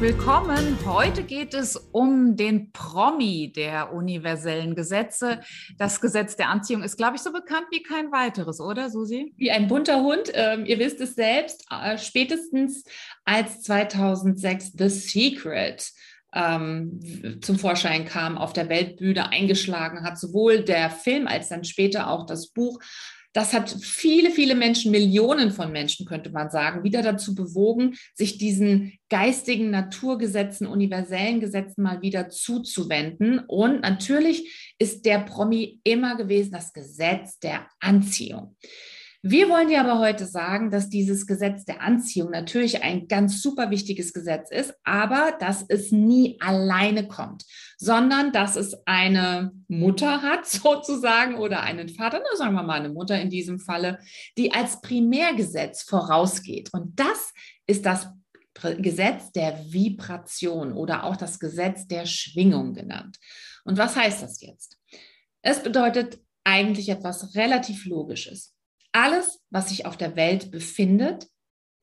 Willkommen. Heute geht es um den Promi der universellen Gesetze. Das Gesetz der Anziehung ist, glaube ich, so bekannt wie kein weiteres, oder Susi? Wie ein bunter Hund. Ähm, ihr wisst es selbst, äh, spätestens als 2006 The Secret ähm, zum Vorschein kam, auf der Weltbühne eingeschlagen hat, sowohl der Film als dann später auch das Buch. Das hat viele, viele Menschen, Millionen von Menschen, könnte man sagen, wieder dazu bewogen, sich diesen geistigen Naturgesetzen, universellen Gesetzen mal wieder zuzuwenden. Und natürlich ist der Promi immer gewesen das Gesetz der Anziehung. Wir wollen dir aber heute sagen, dass dieses Gesetz der Anziehung natürlich ein ganz super wichtiges Gesetz ist, aber dass es nie alleine kommt, sondern dass es eine Mutter hat sozusagen oder einen Vater, na, sagen wir mal eine Mutter in diesem Falle, die als Primärgesetz vorausgeht. Und das ist das Gesetz der Vibration oder auch das Gesetz der Schwingung genannt. Und was heißt das jetzt? Es bedeutet eigentlich etwas relativ Logisches. Alles, was sich auf der Welt befindet,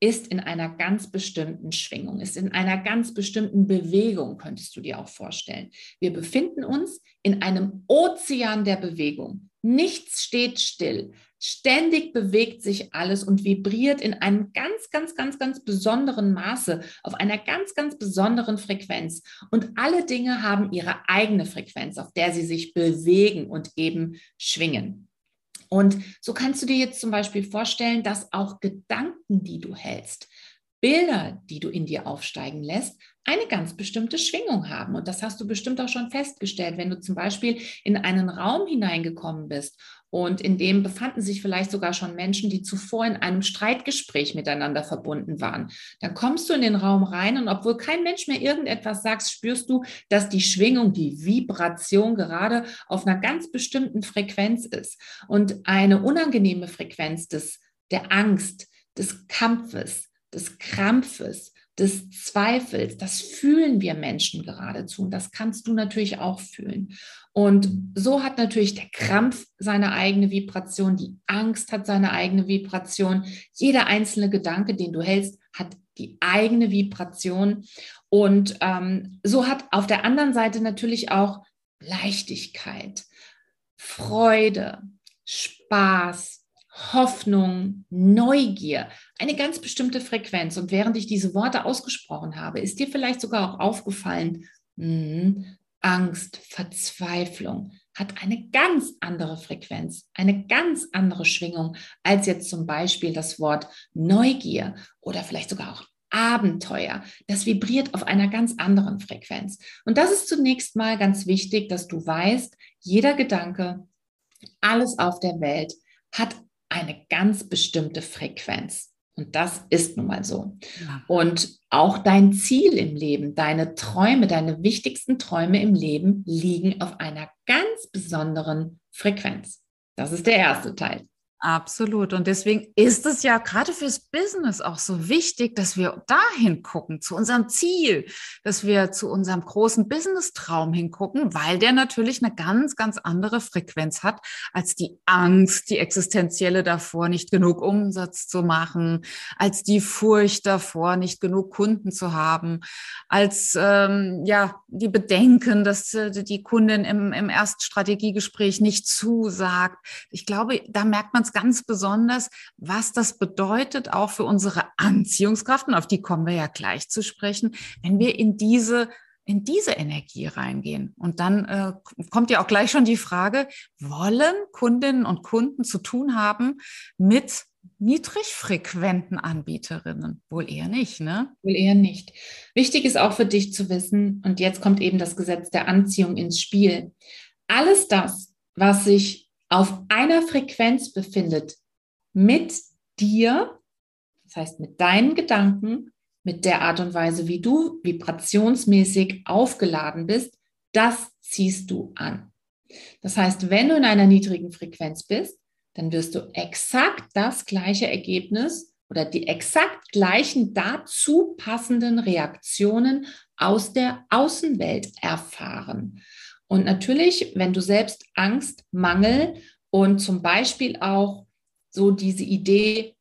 ist in einer ganz bestimmten Schwingung, ist in einer ganz bestimmten Bewegung, könntest du dir auch vorstellen. Wir befinden uns in einem Ozean der Bewegung. Nichts steht still. Ständig bewegt sich alles und vibriert in einem ganz, ganz, ganz, ganz besonderen Maße, auf einer ganz, ganz besonderen Frequenz. Und alle Dinge haben ihre eigene Frequenz, auf der sie sich bewegen und eben schwingen. Und so kannst du dir jetzt zum Beispiel vorstellen, dass auch Gedanken, die du hältst, Bilder, die du in dir aufsteigen lässt, eine ganz bestimmte Schwingung haben. Und das hast du bestimmt auch schon festgestellt, wenn du zum Beispiel in einen Raum hineingekommen bist und in dem befanden sich vielleicht sogar schon Menschen, die zuvor in einem Streitgespräch miteinander verbunden waren. Dann kommst du in den Raum rein und obwohl kein Mensch mehr irgendetwas sagt, spürst du, dass die Schwingung, die Vibration gerade auf einer ganz bestimmten Frequenz ist. Und eine unangenehme Frequenz des, der Angst, des Kampfes, des Krampfes, des Zweifels, das fühlen wir Menschen geradezu und das kannst du natürlich auch fühlen. Und so hat natürlich der Krampf seine eigene Vibration, die Angst hat seine eigene Vibration, jeder einzelne Gedanke, den du hältst, hat die eigene Vibration. Und ähm, so hat auf der anderen Seite natürlich auch Leichtigkeit, Freude, Spaß, Hoffnung, Neugier, eine ganz bestimmte Frequenz. Und während ich diese Worte ausgesprochen habe, ist dir vielleicht sogar auch aufgefallen, mh, Angst, Verzweiflung hat eine ganz andere Frequenz, eine ganz andere Schwingung als jetzt zum Beispiel das Wort Neugier oder vielleicht sogar auch Abenteuer. Das vibriert auf einer ganz anderen Frequenz. Und das ist zunächst mal ganz wichtig, dass du weißt, jeder Gedanke, alles auf der Welt hat eine ganz bestimmte Frequenz. Und das ist nun mal so. Ja. Und auch dein Ziel im Leben, deine Träume, deine wichtigsten Träume im Leben liegen auf einer ganz besonderen Frequenz. Das ist der erste Teil. Absolut. Und deswegen ist es ja gerade fürs Business auch so wichtig, dass wir dahin gucken, zu unserem Ziel, dass wir zu unserem großen Business-Traum hingucken, weil der natürlich eine ganz, ganz andere Frequenz hat als die Angst, die existenzielle davor, nicht genug Umsatz zu machen, als die Furcht davor, nicht genug Kunden zu haben, als ähm, ja die Bedenken, dass äh, die Kundin im, im ersten Strategiegespräch nicht zusagt. Ich glaube, da merkt man es ganz besonders, was das bedeutet auch für unsere Anziehungskraft. Und auf die kommen wir ja gleich zu sprechen, wenn wir in diese in diese Energie reingehen. Und dann äh, kommt ja auch gleich schon die Frage, wollen Kundinnen und Kunden zu tun haben mit niedrigfrequenten Anbieterinnen? Wohl eher nicht, ne? Wohl eher nicht. Wichtig ist auch für dich zu wissen, und jetzt kommt eben das Gesetz der Anziehung ins Spiel. Alles das, was sich auf einer Frequenz befindet mit dir, das heißt mit deinen Gedanken, mit der Art und Weise, wie du vibrationsmäßig aufgeladen bist, das ziehst du an. Das heißt, wenn du in einer niedrigen Frequenz bist, dann wirst du exakt das gleiche Ergebnis oder die exakt gleichen dazu passenden Reaktionen aus der Außenwelt erfahren. Und natürlich, wenn du selbst Angst, Mangel und zum Beispiel auch so diese Idee,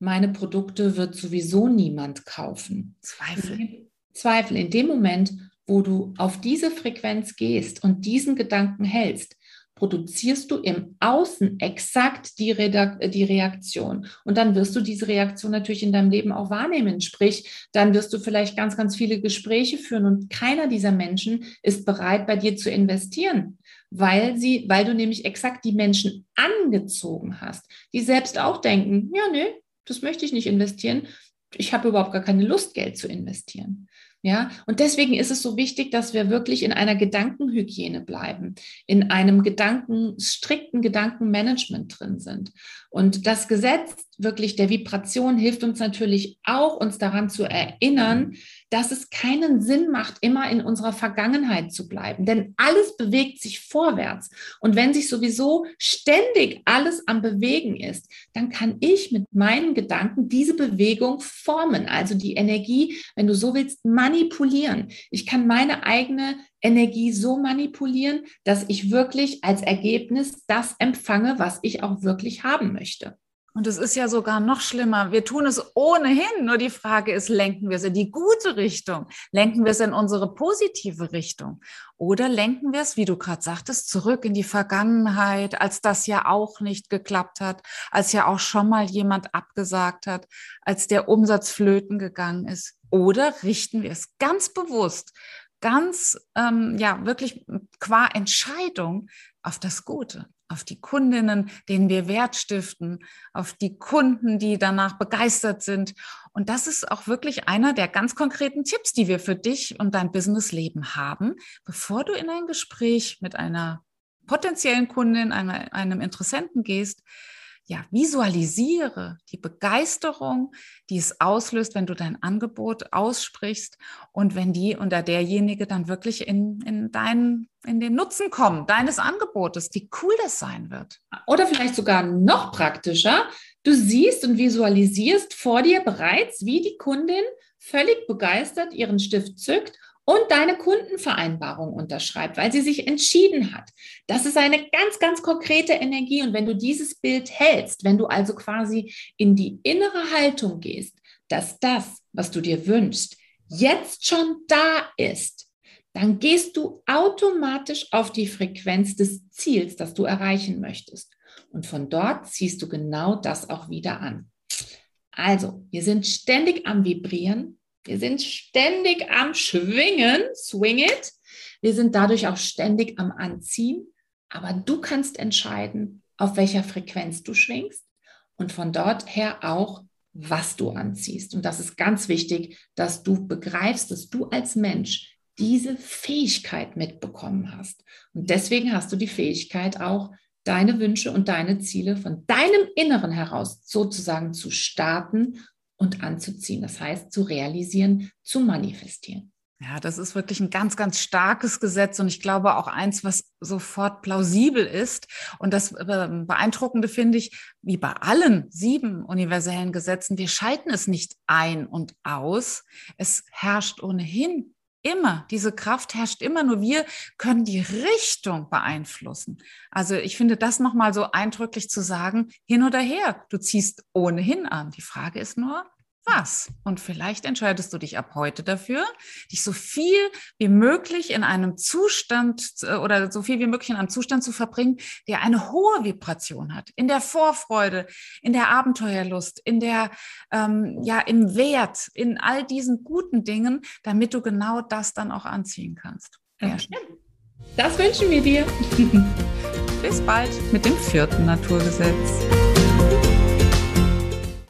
meine Produkte wird sowieso niemand kaufen. Zweifel. Zweifel. In dem Moment, wo du auf diese Frequenz gehst und diesen Gedanken hältst, produzierst du im Außen exakt die, Redak die Reaktion. Und dann wirst du diese Reaktion natürlich in deinem Leben auch wahrnehmen. Sprich, dann wirst du vielleicht ganz, ganz viele Gespräche führen und keiner dieser Menschen ist bereit, bei dir zu investieren, weil sie, weil du nämlich exakt die Menschen angezogen hast, die selbst auch denken, ja, nee, das möchte ich nicht investieren. Ich habe überhaupt gar keine Lust, Geld zu investieren. Ja, und deswegen ist es so wichtig, dass wir wirklich in einer Gedankenhygiene bleiben, in einem Gedanken, strikten Gedankenmanagement drin sind. Und das Gesetz wirklich der Vibration hilft uns natürlich auch, uns daran zu erinnern, dass es keinen Sinn macht, immer in unserer Vergangenheit zu bleiben. Denn alles bewegt sich vorwärts. Und wenn sich sowieso ständig alles am Bewegen ist, dann kann ich mit meinen Gedanken diese Bewegung formen. Also die Energie, wenn du so willst, manipulieren. Ich kann meine eigene Energie so manipulieren, dass ich wirklich als Ergebnis das empfange, was ich auch wirklich haben möchte. Und es ist ja sogar noch schlimmer. Wir tun es ohnehin. Nur die Frage ist, lenken wir es in die gute Richtung? Lenken wir es in unsere positive Richtung? Oder lenken wir es, wie du gerade sagtest, zurück in die Vergangenheit, als das ja auch nicht geklappt hat, als ja auch schon mal jemand abgesagt hat, als der Umsatz flöten gegangen ist? Oder richten wir es ganz bewusst, ganz, ähm, ja, wirklich qua Entscheidung auf das Gute? Auf die Kundinnen, denen wir Wert stiften, auf die Kunden, die danach begeistert sind. Und das ist auch wirklich einer der ganz konkreten Tipps, die wir für dich und dein Businessleben haben, bevor du in ein Gespräch mit einer potenziellen Kundin, einem, einem Interessenten gehst ja, visualisiere die Begeisterung, die es auslöst, wenn du dein Angebot aussprichst und wenn die oder derjenige dann wirklich in, in, dein, in den Nutzen kommen, deines Angebotes, wie cool das sein wird. Oder vielleicht sogar noch praktischer, du siehst und visualisierst vor dir bereits, wie die Kundin völlig begeistert ihren Stift zückt und deine Kundenvereinbarung unterschreibt, weil sie sich entschieden hat. Das ist eine ganz, ganz konkrete Energie. Und wenn du dieses Bild hältst, wenn du also quasi in die innere Haltung gehst, dass das, was du dir wünschst, jetzt schon da ist, dann gehst du automatisch auf die Frequenz des Ziels, das du erreichen möchtest. Und von dort ziehst du genau das auch wieder an. Also, wir sind ständig am Vibrieren, wir sind ständig am Schwingen, swing it. Wir sind dadurch auch ständig am Anziehen. Aber du kannst entscheiden, auf welcher Frequenz du schwingst und von dort her auch, was du anziehst. Und das ist ganz wichtig, dass du begreifst, dass du als Mensch diese Fähigkeit mitbekommen hast. Und deswegen hast du die Fähigkeit auch, deine Wünsche und deine Ziele von deinem Inneren heraus sozusagen zu starten und anzuziehen. Das heißt, zu realisieren, zu manifestieren. Ja, das ist wirklich ein ganz, ganz starkes Gesetz und ich glaube auch eins, was sofort plausibel ist. Und das ähm, Beeindruckende finde ich, wie bei allen sieben universellen Gesetzen, wir schalten es nicht ein und aus. Es herrscht ohnehin immer, diese Kraft herrscht immer, nur wir können die Richtung beeinflussen. Also ich finde das nochmal so eindrücklich zu sagen, hin oder her, du ziehst ohnehin an. Die Frage ist nur, was. Und vielleicht entscheidest du dich ab heute dafür, dich so viel wie möglich in einem Zustand äh, oder so viel wie möglich in einem Zustand zu verbringen, der eine hohe Vibration hat. In der Vorfreude, in der Abenteuerlust, in der, ähm, ja, im Wert, in all diesen guten Dingen, damit du genau das dann auch anziehen kannst. Ja. Das wünschen wir dir. Bis bald mit dem vierten Naturgesetz.